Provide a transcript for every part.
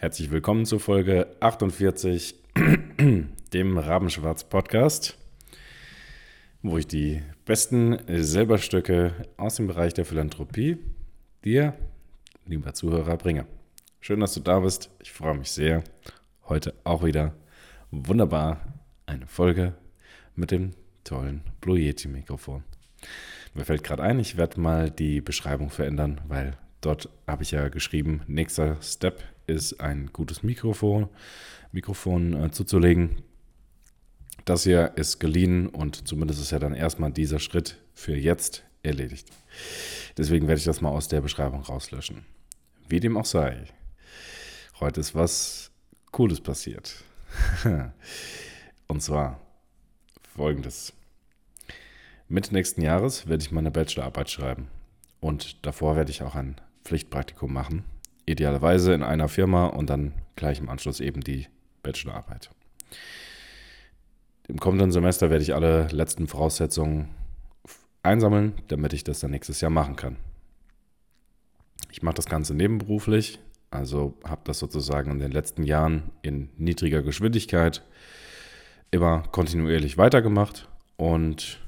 Herzlich willkommen zur Folge 48, dem Rabenschwarz Podcast, wo ich die besten Silberstücke aus dem Bereich der Philanthropie dir, lieber Zuhörer, bringe. Schön, dass du da bist. Ich freue mich sehr. Heute auch wieder wunderbar eine Folge mit dem tollen Blue Yeti Mikrofon. Mir fällt gerade ein, ich werde mal die Beschreibung verändern, weil dort habe ich ja geschrieben, nächster Step ist ein gutes Mikrofon, Mikrofon äh, zuzulegen. Das hier ist geliehen und zumindest ist ja dann erstmal dieser Schritt für jetzt erledigt. Deswegen werde ich das mal aus der Beschreibung rauslöschen. Wie dem auch sei. Heute ist was Cooles passiert. und zwar folgendes. Mitte nächsten Jahres werde ich meine Bachelorarbeit schreiben. Und davor werde ich auch ein Pflichtpraktikum machen. Idealerweise in einer Firma und dann gleich im Anschluss eben die Bachelorarbeit. Im kommenden Semester werde ich alle letzten Voraussetzungen einsammeln, damit ich das dann nächstes Jahr machen kann. Ich mache das Ganze nebenberuflich, also habe das sozusagen in den letzten Jahren in niedriger Geschwindigkeit immer kontinuierlich weitergemacht und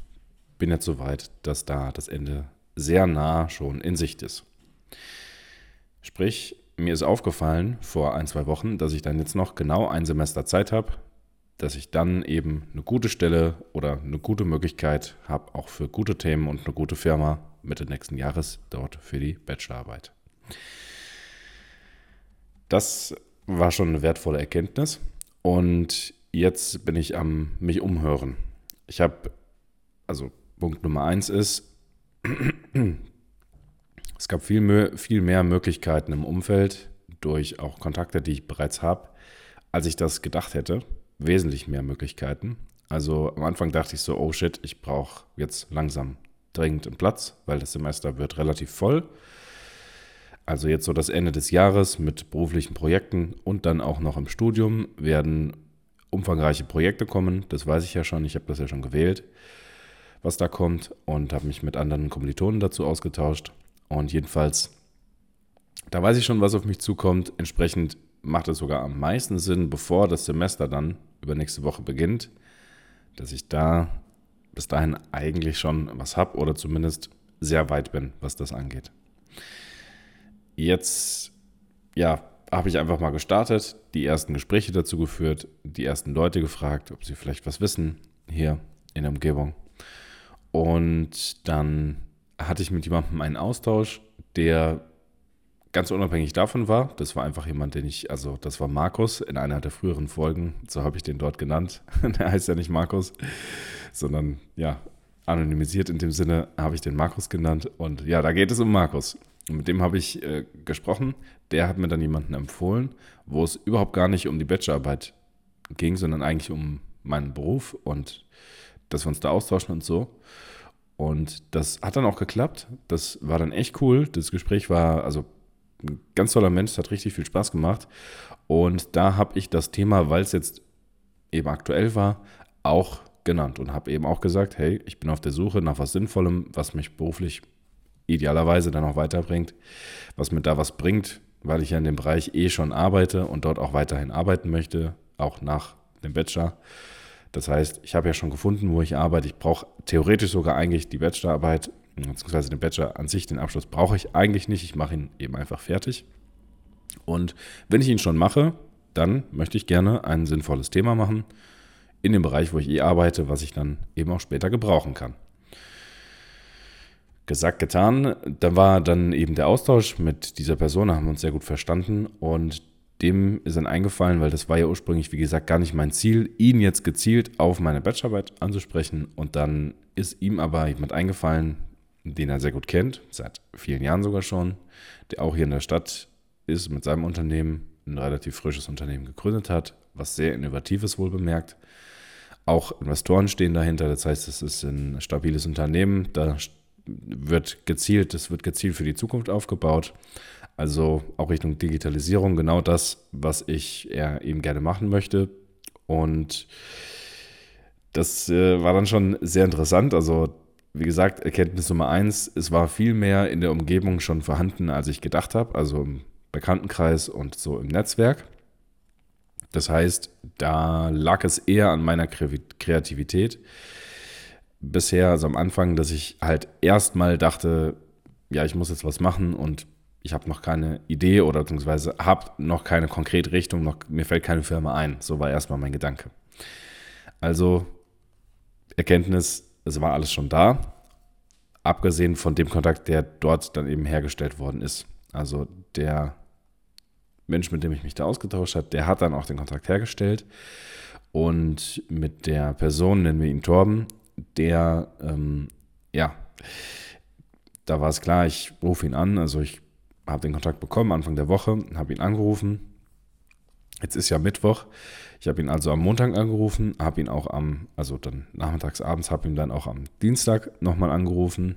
bin jetzt so weit, dass da das Ende sehr nah schon in Sicht ist. Sprich, mir ist aufgefallen vor ein, zwei Wochen, dass ich dann jetzt noch genau ein Semester Zeit habe, dass ich dann eben eine gute Stelle oder eine gute Möglichkeit habe, auch für gute Themen und eine gute Firma Mitte nächsten Jahres dort für die Bachelorarbeit. Das war schon eine wertvolle Erkenntnis und jetzt bin ich am mich umhören. Ich habe also Punkt Nummer eins ist, es gab viel, mehr, viel mehr Möglichkeiten im Umfeld durch auch Kontakte, die ich bereits habe, als ich das gedacht hätte. Wesentlich mehr Möglichkeiten. Also am Anfang dachte ich so, oh shit, ich brauche jetzt langsam dringend einen Platz, weil das Semester wird relativ voll. Also jetzt so das Ende des Jahres mit beruflichen Projekten und dann auch noch im Studium werden umfangreiche Projekte kommen. Das weiß ich ja schon, ich habe das ja schon gewählt was da kommt und habe mich mit anderen Kommilitonen dazu ausgetauscht. Und jedenfalls, da weiß ich schon, was auf mich zukommt. Entsprechend macht es sogar am meisten Sinn, bevor das Semester dann übernächste Woche beginnt, dass ich da bis dahin eigentlich schon was habe oder zumindest sehr weit bin, was das angeht. Jetzt, ja, habe ich einfach mal gestartet, die ersten Gespräche dazu geführt, die ersten Leute gefragt, ob sie vielleicht was wissen hier in der Umgebung. Und dann hatte ich mit jemandem einen Austausch, der ganz unabhängig davon war. Das war einfach jemand, den ich, also das war Markus in einer der früheren Folgen, so habe ich den dort genannt. der heißt ja nicht Markus, sondern ja, anonymisiert in dem Sinne habe ich den Markus genannt. Und ja, da geht es um Markus. Und mit dem habe ich äh, gesprochen. Der hat mir dann jemanden empfohlen, wo es überhaupt gar nicht um die Bachelorarbeit ging, sondern eigentlich um meinen Beruf und dass wir uns da austauschen und so. Und das hat dann auch geklappt. Das war dann echt cool. Das Gespräch war also ein ganz toller Mensch, hat richtig viel Spaß gemacht. Und da habe ich das Thema, weil es jetzt eben aktuell war, auch genannt und habe eben auch gesagt, hey, ich bin auf der Suche nach was Sinnvollem, was mich beruflich idealerweise dann auch weiterbringt, was mir da was bringt, weil ich ja in dem Bereich eh schon arbeite und dort auch weiterhin arbeiten möchte, auch nach dem Bachelor. Das heißt, ich habe ja schon gefunden, wo ich arbeite. Ich brauche theoretisch sogar eigentlich die Bachelorarbeit, beziehungsweise den Bachelor an sich, den Abschluss brauche ich eigentlich nicht. Ich mache ihn eben einfach fertig. Und wenn ich ihn schon mache, dann möchte ich gerne ein sinnvolles Thema machen in dem Bereich, wo ich eh arbeite, was ich dann eben auch später gebrauchen kann. Gesagt, getan. Da war dann eben der Austausch mit dieser Person, da haben wir uns sehr gut verstanden und dem ist dann eingefallen, weil das war ja ursprünglich, wie gesagt, gar nicht mein Ziel, ihn jetzt gezielt auf meine Bachelorarbeit anzusprechen. Und dann ist ihm aber jemand eingefallen, den er sehr gut kennt, seit vielen Jahren sogar schon, der auch hier in der Stadt ist, mit seinem Unternehmen, ein relativ frisches Unternehmen gegründet hat, was sehr innovativ ist, wohl bemerkt. Auch Investoren stehen dahinter, das heißt, es ist ein stabiles Unternehmen, da wird gezielt, es wird gezielt für die Zukunft aufgebaut. Also auch Richtung Digitalisierung, genau das, was ich eben gerne machen möchte. Und das äh, war dann schon sehr interessant. Also, wie gesagt, Erkenntnis Nummer eins, es war viel mehr in der Umgebung schon vorhanden, als ich gedacht habe. Also im Bekanntenkreis und so im Netzwerk. Das heißt, da lag es eher an meiner Kreativität. Bisher, also am Anfang, dass ich halt erstmal dachte, ja, ich muss jetzt was machen und ich habe noch keine Idee oder beziehungsweise habe noch keine konkrete Richtung, noch, mir fällt keine Firma ein. So war erstmal mein Gedanke. Also Erkenntnis, es war alles schon da, abgesehen von dem Kontakt, der dort dann eben hergestellt worden ist. Also der Mensch, mit dem ich mich da ausgetauscht habe, der hat dann auch den Kontakt hergestellt. Und mit der Person, nennen wir ihn Torben, der, ähm, ja, da war es klar, ich rufe ihn an. Also ich habe den Kontakt bekommen Anfang der Woche, habe ihn angerufen. Jetzt ist ja Mittwoch. Ich habe ihn also am Montag angerufen, habe ihn auch am, also dann nachmittags, abends, habe ihn dann auch am Dienstag nochmal angerufen,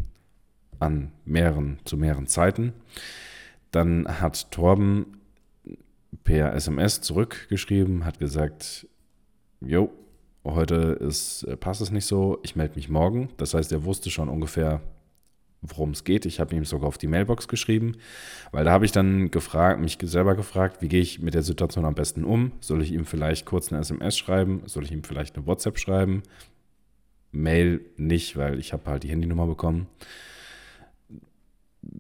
an mehreren, zu mehreren Zeiten. Dann hat Torben per SMS zurückgeschrieben, hat gesagt, jo, heute ist, äh, passt es nicht so, ich melde mich morgen. Das heißt, er wusste schon ungefähr, worum es geht. Ich habe ihm sogar auf die Mailbox geschrieben, weil da habe ich dann gefragt, mich selber gefragt, wie gehe ich mit der Situation am besten um? Soll ich ihm vielleicht kurz eine SMS schreiben? Soll ich ihm vielleicht eine WhatsApp schreiben? Mail nicht, weil ich habe halt die Handynummer bekommen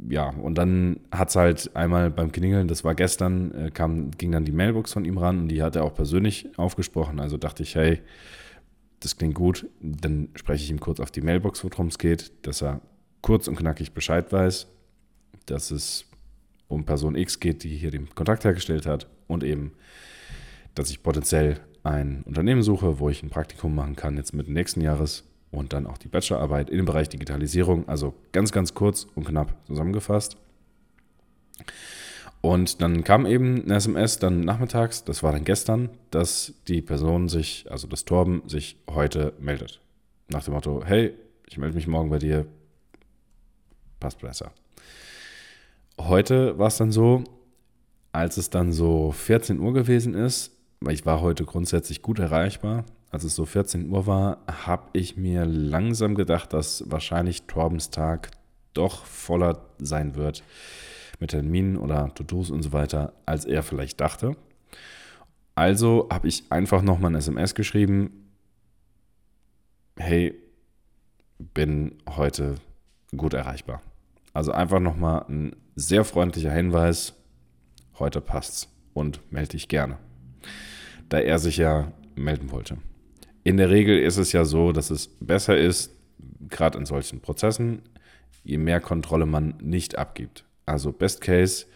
ja, und dann hat es halt einmal beim Klingeln, das war gestern, äh, kam, ging dann die Mailbox von ihm ran und die hat er auch persönlich aufgesprochen. Also dachte ich, hey, das klingt gut. Dann spreche ich ihm kurz auf die Mailbox, worum es geht, dass er kurz und knackig Bescheid weiß, dass es um Person X geht, die hier den Kontakt hergestellt hat und eben, dass ich potenziell ein Unternehmen suche, wo ich ein Praktikum machen kann, jetzt mit nächsten Jahres und dann auch die Bachelorarbeit in dem Bereich Digitalisierung. Also ganz, ganz kurz und knapp zusammengefasst. Und dann kam eben eine SMS dann nachmittags, das war dann gestern, dass die Person sich, also das Torben, sich heute meldet. Nach dem Motto, hey, ich melde mich morgen bei dir, passt besser. Heute war es dann so, als es dann so 14 Uhr gewesen ist, weil ich war heute grundsätzlich gut erreichbar, als es so 14 Uhr war, habe ich mir langsam gedacht, dass wahrscheinlich Torbens Tag doch voller sein wird mit Terminen oder To-Dos und so weiter, als er vielleicht dachte. Also habe ich einfach nochmal ein SMS geschrieben. Hey, bin heute gut erreichbar. Also einfach nochmal ein sehr freundlicher Hinweis. Heute passt's und melde dich gerne. Da er sich ja melden wollte in der Regel ist es ja so, dass es besser ist, gerade in solchen Prozessen, je mehr Kontrolle man nicht abgibt. Also Best Case,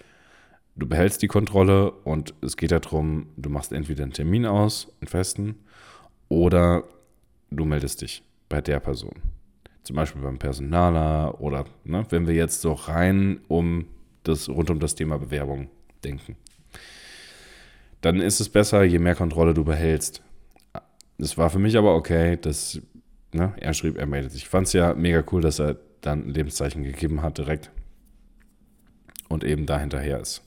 du behältst die Kontrolle und es geht darum, du machst entweder einen Termin aus, einen festen, oder du meldest dich bei der Person. Zum Beispiel beim Personaler oder ne, wenn wir jetzt so rein um das, rund um das Thema Bewerbung denken. Dann ist es besser, je mehr Kontrolle du behältst. Das war für mich aber okay, dass ne, er schrieb, er meldet sich. Ich fand es ja mega cool, dass er dann ein Lebenszeichen gegeben hat direkt und eben da hinterher ist.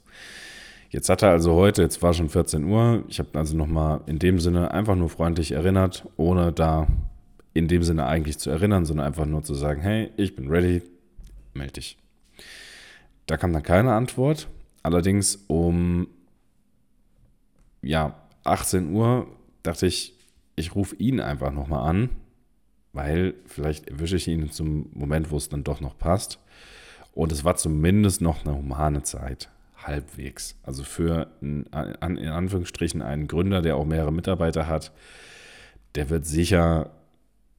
Jetzt hat er also heute, jetzt war schon 14 Uhr, ich habe also nochmal in dem Sinne einfach nur freundlich erinnert, ohne da in dem Sinne eigentlich zu erinnern, sondern einfach nur zu sagen, hey, ich bin ready, melde dich. Da kam dann keine Antwort. Allerdings um ja, 18 Uhr dachte ich, ich rufe ihn einfach nochmal an, weil vielleicht erwische ich ihn zum Moment, wo es dann doch noch passt. Und es war zumindest noch eine humane Zeit, halbwegs. Also für in Anführungsstrichen einen Gründer, der auch mehrere Mitarbeiter hat, der wird sicher,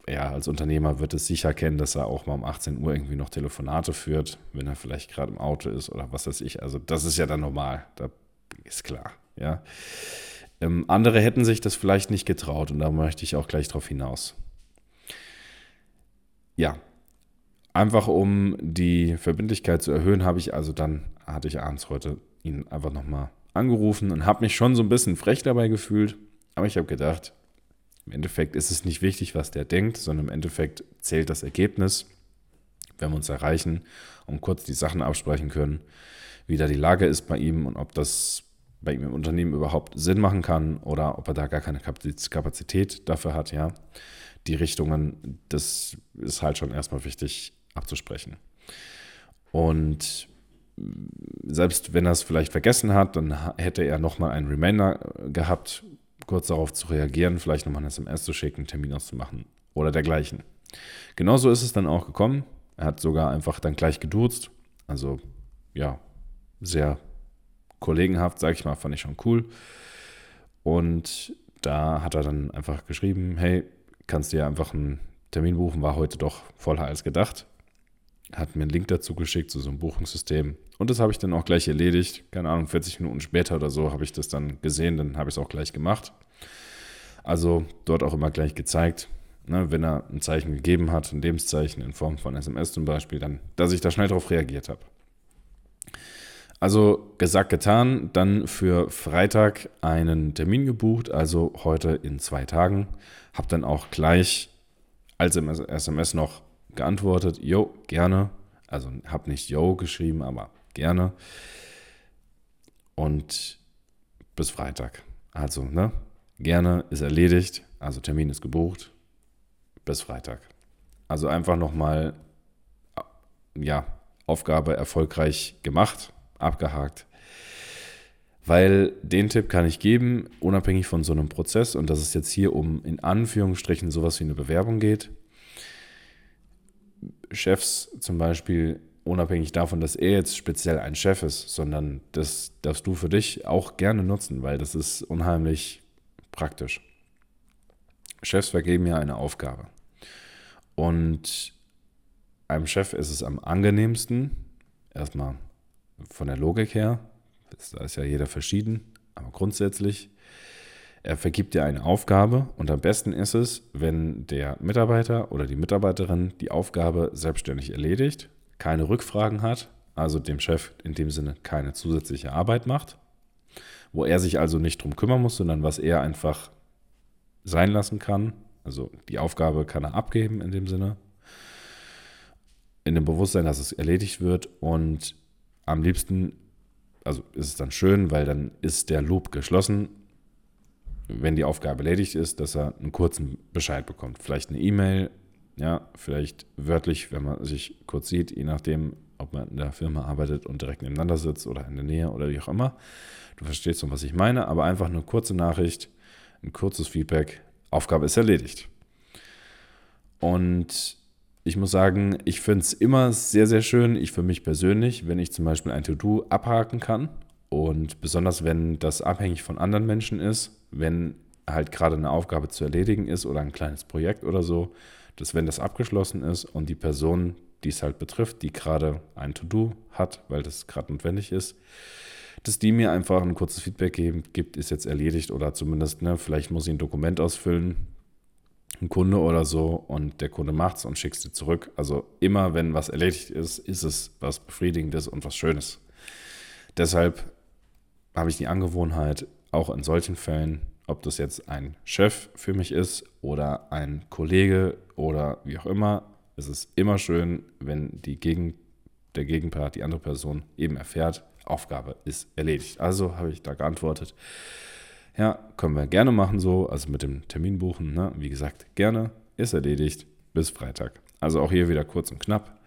ja, als Unternehmer wird es sicher kennen, dass er auch mal um 18 Uhr irgendwie noch Telefonate führt, wenn er vielleicht gerade im Auto ist oder was weiß ich. Also das ist ja dann normal, da ist klar, ja. Ähm, andere hätten sich das vielleicht nicht getraut und da möchte ich auch gleich drauf hinaus. Ja, einfach um die Verbindlichkeit zu erhöhen, habe ich also dann, hatte ich abends heute ihn einfach nochmal angerufen und habe mich schon so ein bisschen frech dabei gefühlt, aber ich habe gedacht, im Endeffekt ist es nicht wichtig, was der denkt, sondern im Endeffekt zählt das Ergebnis, wenn wir uns erreichen und kurz die Sachen absprechen können, wie da die Lage ist bei ihm und ob das bei ihm im Unternehmen überhaupt Sinn machen kann oder ob er da gar keine Kapazität dafür hat, ja. Die Richtungen, das ist halt schon erstmal wichtig abzusprechen. Und selbst wenn er es vielleicht vergessen hat, dann hätte er nochmal einen Reminder gehabt, kurz darauf zu reagieren, vielleicht nochmal eine SMS zu schicken, einen Termin auszumachen oder dergleichen. Genauso ist es dann auch gekommen. Er hat sogar einfach dann gleich geduzt. Also ja, sehr kollegenhaft, sag ich mal, fand ich schon cool. Und da hat er dann einfach geschrieben, hey, kannst du ja einfach einen Termin buchen, war heute doch voller als gedacht. Hat mir einen Link dazu geschickt zu so einem Buchungssystem. Und das habe ich dann auch gleich erledigt. Keine Ahnung, 40 Minuten später oder so habe ich das dann gesehen, dann habe ich es auch gleich gemacht. Also dort auch immer gleich gezeigt, ne, wenn er ein Zeichen gegeben hat, ein Lebenszeichen in Form von SMS zum Beispiel, dann, dass ich da schnell darauf reagiert habe. Also gesagt, getan, dann für Freitag einen Termin gebucht, also heute in zwei Tagen. Habe dann auch gleich als SMS noch geantwortet, jo, gerne. Also habe nicht yo geschrieben, aber gerne. Und bis Freitag. Also, ne? Gerne ist erledigt, also Termin ist gebucht. Bis Freitag. Also einfach nochmal, ja, Aufgabe erfolgreich gemacht, abgehakt. Weil den Tipp kann ich geben, unabhängig von so einem Prozess, und dass es jetzt hier um in Anführungsstrichen sowas wie eine Bewerbung geht. Chefs zum Beispiel, unabhängig davon, dass er jetzt speziell ein Chef ist, sondern das darfst du für dich auch gerne nutzen, weil das ist unheimlich praktisch. Chefs vergeben ja eine Aufgabe. Und einem Chef ist es am angenehmsten, erstmal von der Logik her, da ist ja jeder verschieden, aber grundsätzlich, er vergibt dir eine Aufgabe und am besten ist es, wenn der Mitarbeiter oder die Mitarbeiterin die Aufgabe selbstständig erledigt, keine Rückfragen hat, also dem Chef in dem Sinne keine zusätzliche Arbeit macht, wo er sich also nicht drum kümmern muss, sondern was er einfach sein lassen kann. Also die Aufgabe kann er abgeben in dem Sinne, in dem Bewusstsein, dass es erledigt wird und am liebsten, also ist es dann schön, weil dann ist der Loop geschlossen, wenn die Aufgabe erledigt ist, dass er einen kurzen Bescheid bekommt. Vielleicht eine E-Mail, ja, vielleicht wörtlich, wenn man sich kurz sieht, je nachdem, ob man in der Firma arbeitet und direkt nebeneinander sitzt oder in der Nähe oder wie auch immer. Du verstehst schon, was ich meine, aber einfach eine kurze Nachricht, ein kurzes Feedback, Aufgabe ist erledigt. Und ich muss sagen, ich finde es immer sehr, sehr schön, ich für mich persönlich, wenn ich zum Beispiel ein To-Do abhaken kann. Und besonders wenn das abhängig von anderen Menschen ist, wenn halt gerade eine Aufgabe zu erledigen ist oder ein kleines Projekt oder so, dass wenn das abgeschlossen ist und die Person, die es halt betrifft, die gerade ein To-Do hat, weil das gerade notwendig ist, dass die mir einfach ein kurzes Feedback geben, gibt, ist jetzt erledigt oder zumindest, ne, vielleicht muss ich ein Dokument ausfüllen, ein Kunde oder so und der Kunde macht es und schickt es dir zurück. Also immer, wenn was erledigt ist, ist es was Befriedigendes und was Schönes. Deshalb habe ich die Angewohnheit, auch in solchen Fällen, ob das jetzt ein Chef für mich ist oder ein Kollege oder wie auch immer, es ist immer schön, wenn die Gegen, der Gegenpart, die andere Person eben erfährt, Aufgabe ist erledigt. Also habe ich da geantwortet, ja, können wir gerne machen so, also mit dem Termin buchen. Ne? Wie gesagt, gerne, ist erledigt, bis Freitag. Also auch hier wieder kurz und knapp.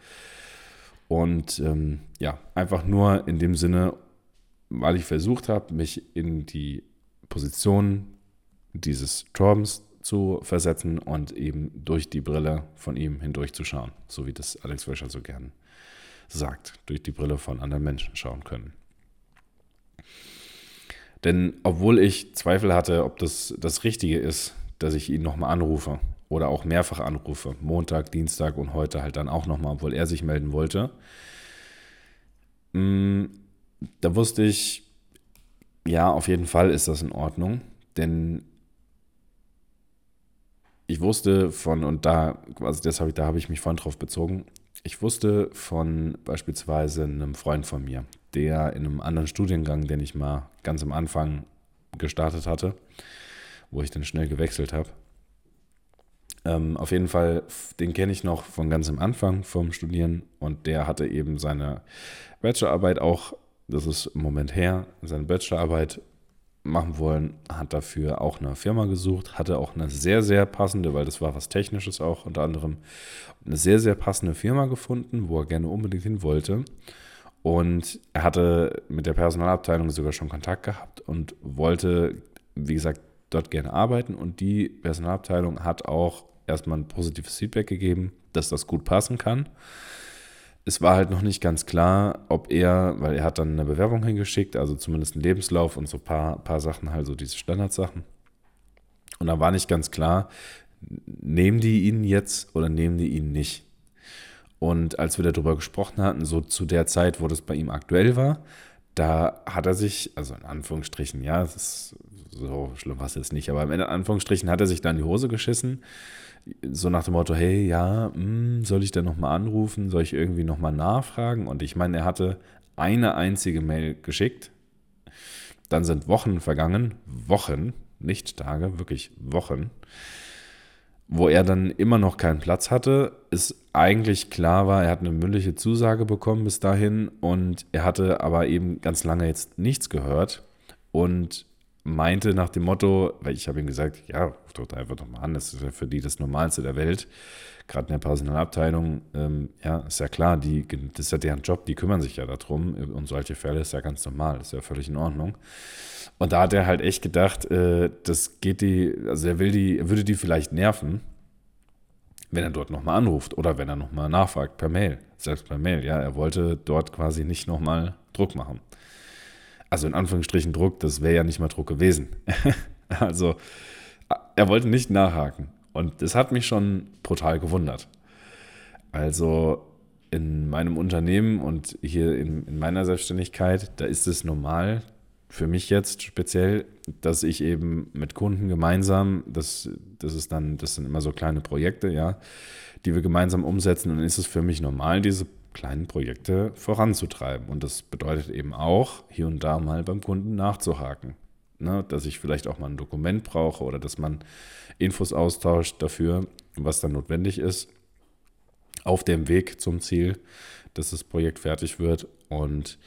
Und ähm, ja, einfach nur in dem Sinne, weil ich versucht habe, mich in die Position dieses Torbens zu versetzen und eben durch die Brille von ihm hindurchzuschauen, so wie das Alex Wöscher so gern sagt, durch die Brille von anderen Menschen schauen können. Denn obwohl ich Zweifel hatte, ob das das Richtige ist, dass ich ihn nochmal anrufe oder auch mehrfach anrufe, Montag, Dienstag und heute halt dann auch nochmal, obwohl er sich melden wollte, mm, da wusste ich, ja, auf jeden Fall ist das in Ordnung, denn ich wusste von, und da, also das habe ich, da habe ich mich vorhin drauf bezogen, ich wusste von beispielsweise einem Freund von mir, der in einem anderen Studiengang, den ich mal ganz am Anfang gestartet hatte, wo ich dann schnell gewechselt habe. Ähm, auf jeden Fall, den kenne ich noch von ganz am Anfang vom Studieren und der hatte eben seine Bachelorarbeit auch, das ist im Moment her, seine Bachelorarbeit machen wollen, hat dafür auch eine Firma gesucht, hatte auch eine sehr, sehr passende, weil das war was Technisches auch unter anderem, eine sehr, sehr passende Firma gefunden, wo er gerne unbedingt hin wollte. Und er hatte mit der Personalabteilung sogar schon Kontakt gehabt und wollte, wie gesagt, dort gerne arbeiten. Und die Personalabteilung hat auch erstmal ein positives Feedback gegeben, dass das gut passen kann. Es war halt noch nicht ganz klar, ob er, weil er hat dann eine Bewerbung hingeschickt, also zumindest einen Lebenslauf und so ein paar, paar Sachen, halt so diese Standardsachen. Und da war nicht ganz klar, nehmen die ihn jetzt oder nehmen die ihn nicht. Und als wir darüber gesprochen hatten, so zu der Zeit, wo das bei ihm aktuell war, da hat er sich, also in Anführungsstrichen, ja, das ist so schlimm war es jetzt nicht, aber in Anführungsstrichen hat er sich da in die Hose geschissen. So nach dem Motto, hey, ja, mh, hm, soll ich da nochmal anrufen? Soll ich irgendwie nochmal nachfragen? Und ich meine, er hatte eine einzige Mail geschickt. Dann sind Wochen vergangen, Wochen, nicht Tage, wirklich Wochen wo er dann immer noch keinen Platz hatte, ist eigentlich klar war, er hat eine mündliche Zusage bekommen bis dahin und er hatte aber eben ganz lange jetzt nichts gehört und meinte nach dem Motto, weil ich habe ihm gesagt, ja, ruf doch einfach doch mal an, das ist ja für die das Normalste der Welt, gerade in der Personalabteilung, ähm, ja, ist ja klar, die, das ist ja deren Job, die kümmern sich ja darum und solche Fälle ist ja ganz normal, ist ja völlig in Ordnung. Und da hat er halt echt gedacht, äh, das geht die, also er will die, er würde die vielleicht nerven, wenn er dort nochmal anruft oder wenn er nochmal nachfragt per Mail, selbst per Mail, ja, er wollte dort quasi nicht nochmal Druck machen. Also in Anführungsstrichen Druck, das wäre ja nicht mal Druck gewesen. also er wollte nicht nachhaken und das hat mich schon brutal gewundert. Also in meinem Unternehmen und hier in, in meiner Selbstständigkeit, da ist es normal, für mich jetzt speziell, dass ich eben mit Kunden gemeinsam, das, das ist dann, das sind immer so kleine Projekte, ja, die wir gemeinsam umsetzen. Und dann ist es für mich normal, diese kleinen Projekte voranzutreiben. Und das bedeutet eben auch, hier und da mal beim Kunden nachzuhaken. Ne, dass ich vielleicht auch mal ein Dokument brauche oder dass man Infos austauscht dafür, was dann notwendig ist, auf dem Weg zum Ziel, dass das Projekt fertig wird. Und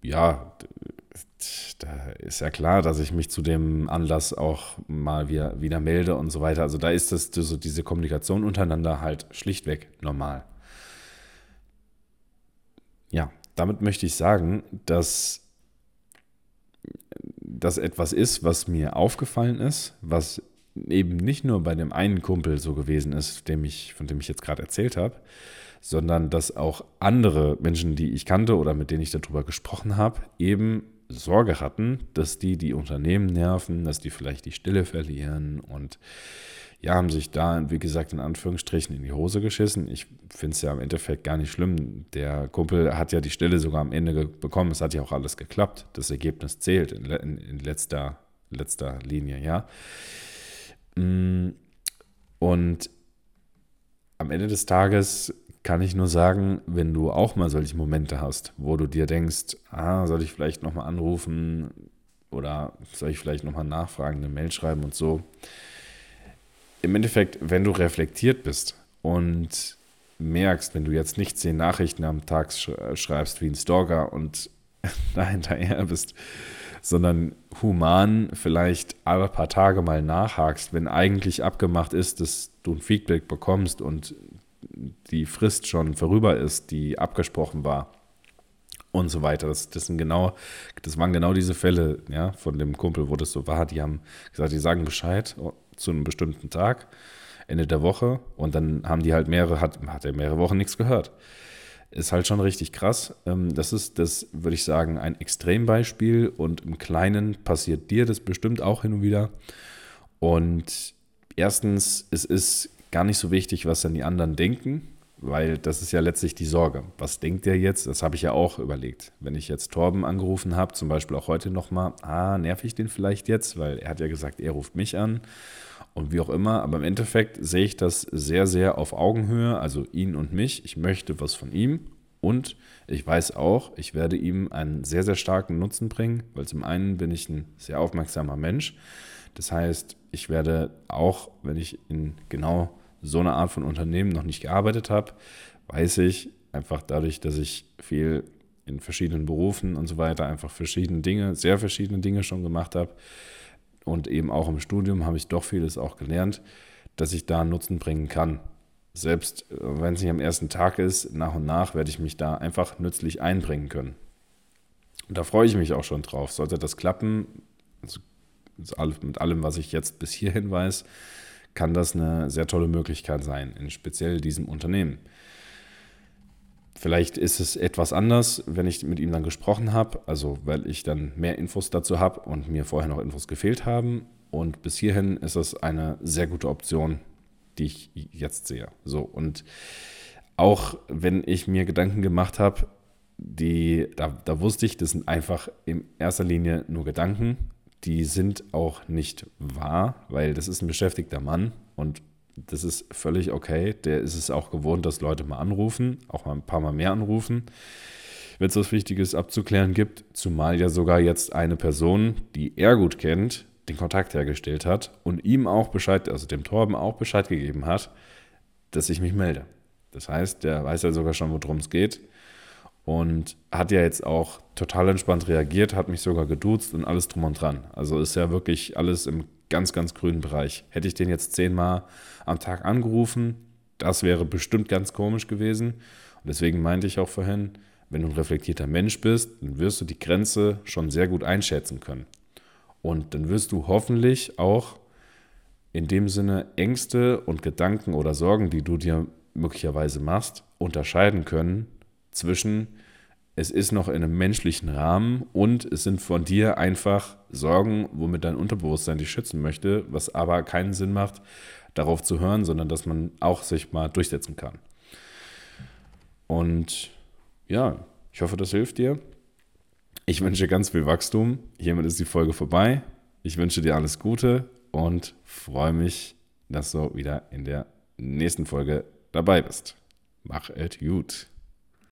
ja, da ist ja klar, dass ich mich zu dem Anlass auch mal wieder, wieder melde und so weiter. Also da ist das diese Kommunikation untereinander halt schlichtweg normal. Ja, damit möchte ich sagen, dass das etwas ist, was mir aufgefallen ist, was eben nicht nur bei dem einen Kumpel so gewesen ist, dem ich, von dem ich jetzt gerade erzählt habe, sondern dass auch andere Menschen, die ich kannte oder mit denen ich darüber gesprochen habe, eben Sorge hatten, dass die die Unternehmen nerven, dass die vielleicht die Stille verlieren und ja, haben sich da, wie gesagt, in Anführungsstrichen in die Hose geschissen. Ich finde es ja im Endeffekt gar nicht schlimm. Der Kumpel hat ja die Stille sogar am Ende bekommen. Es hat ja auch alles geklappt. Das Ergebnis zählt in, in, in letzter, letzter Linie, ja. Mm, und am Ende des Tages kann ich nur sagen, wenn du auch mal solche Momente hast, wo du dir denkst, ah, soll ich vielleicht nochmal anrufen oder soll ich vielleicht nochmal nachfragen, eine Mail schreiben und so. Im Endeffekt, wenn du reflektiert bist und merkst, wenn du jetzt nicht zehn Nachrichten am Tag schreibst wie ein Stalker und da hinterher bist, sondern human vielleicht alle paar Tage mal nachhakst, wenn eigentlich abgemacht ist, dass du ein Feedback bekommst und die Frist schon vorüber ist, die abgesprochen war und so weiter. Das, das, sind genau, das waren genau diese Fälle, ja, von dem Kumpel, wo das so war. Die haben gesagt, die sagen Bescheid zu einem bestimmten Tag, Ende der Woche, und dann haben die halt mehrere, hat, hat er mehrere Wochen nichts gehört. Ist halt schon richtig krass. Ähm, das ist, das würde ich sagen, ein Extrembeispiel und im Kleinen passiert dir das bestimmt auch hin und wieder. Und erstens, es ist gar nicht so wichtig, was dann die anderen denken, weil das ist ja letztlich die Sorge. Was denkt der jetzt? Das habe ich ja auch überlegt. Wenn ich jetzt Torben angerufen habe, zum Beispiel auch heute nochmal, ah, nerv ich den vielleicht jetzt, weil er hat ja gesagt, er ruft mich an und wie auch immer. Aber im Endeffekt sehe ich das sehr, sehr auf Augenhöhe, also ihn und mich. Ich möchte was von ihm und ich weiß auch, ich werde ihm einen sehr, sehr starken Nutzen bringen, weil zum einen bin ich ein sehr aufmerksamer Mensch. Das heißt, ich werde auch, wenn ich in genau so einer Art von Unternehmen noch nicht gearbeitet habe, weiß ich einfach dadurch, dass ich viel in verschiedenen Berufen und so weiter einfach verschiedene Dinge, sehr verschiedene Dinge schon gemacht habe und eben auch im Studium habe ich doch vieles auch gelernt, dass ich da einen Nutzen bringen kann. selbst äh, wenn es nicht am ersten Tag ist, nach und nach werde ich mich da einfach nützlich einbringen können. Und da freue ich mich auch schon drauf. Sollte das klappen, also mit allem, was ich jetzt bis hierhin weiß, kann das eine sehr tolle Möglichkeit sein, in speziell diesem Unternehmen. Vielleicht ist es etwas anders, wenn ich mit ihm dann gesprochen habe, also weil ich dann mehr Infos dazu habe und mir vorher noch Infos gefehlt haben. Und bis hierhin ist es eine sehr gute Option, die ich jetzt sehe. So, und auch wenn ich mir Gedanken gemacht habe, die, da, da wusste ich, das sind einfach in erster Linie nur Gedanken. Die sind auch nicht wahr, weil das ist ein beschäftigter Mann und das ist völlig okay. Der ist es auch gewohnt, dass Leute mal anrufen, auch mal ein paar Mal mehr anrufen, wenn es was Wichtiges abzuklären gibt. Zumal ja sogar jetzt eine Person, die er gut kennt, den Kontakt hergestellt hat und ihm auch Bescheid, also dem Torben auch Bescheid gegeben hat, dass ich mich melde. Das heißt, der weiß ja sogar schon, worum es geht und hat ja jetzt auch total entspannt reagiert, hat mich sogar geduzt und alles drum und dran. Also ist ja wirklich alles im ganz, ganz grünen Bereich. Hätte ich den jetzt zehnmal am Tag angerufen, das wäre bestimmt ganz komisch gewesen. Und deswegen meinte ich auch vorhin, wenn du ein reflektierter Mensch bist, dann wirst du die Grenze schon sehr gut einschätzen können. Und dann wirst du hoffentlich auch in dem Sinne Ängste und Gedanken oder Sorgen, die du dir möglicherweise machst, unterscheiden können zwischen es ist noch in einem menschlichen Rahmen und es sind von dir einfach Sorgen, womit dein Unterbewusstsein dich schützen möchte, was aber keinen Sinn macht, darauf zu hören, sondern dass man auch sich mal durchsetzen kann. Und ja, ich hoffe, das hilft dir. Ich wünsche ganz viel Wachstum. Hiermit ist die Folge vorbei. Ich wünsche dir alles Gute und freue mich, dass du wieder in der nächsten Folge dabei bist. Mach es gut.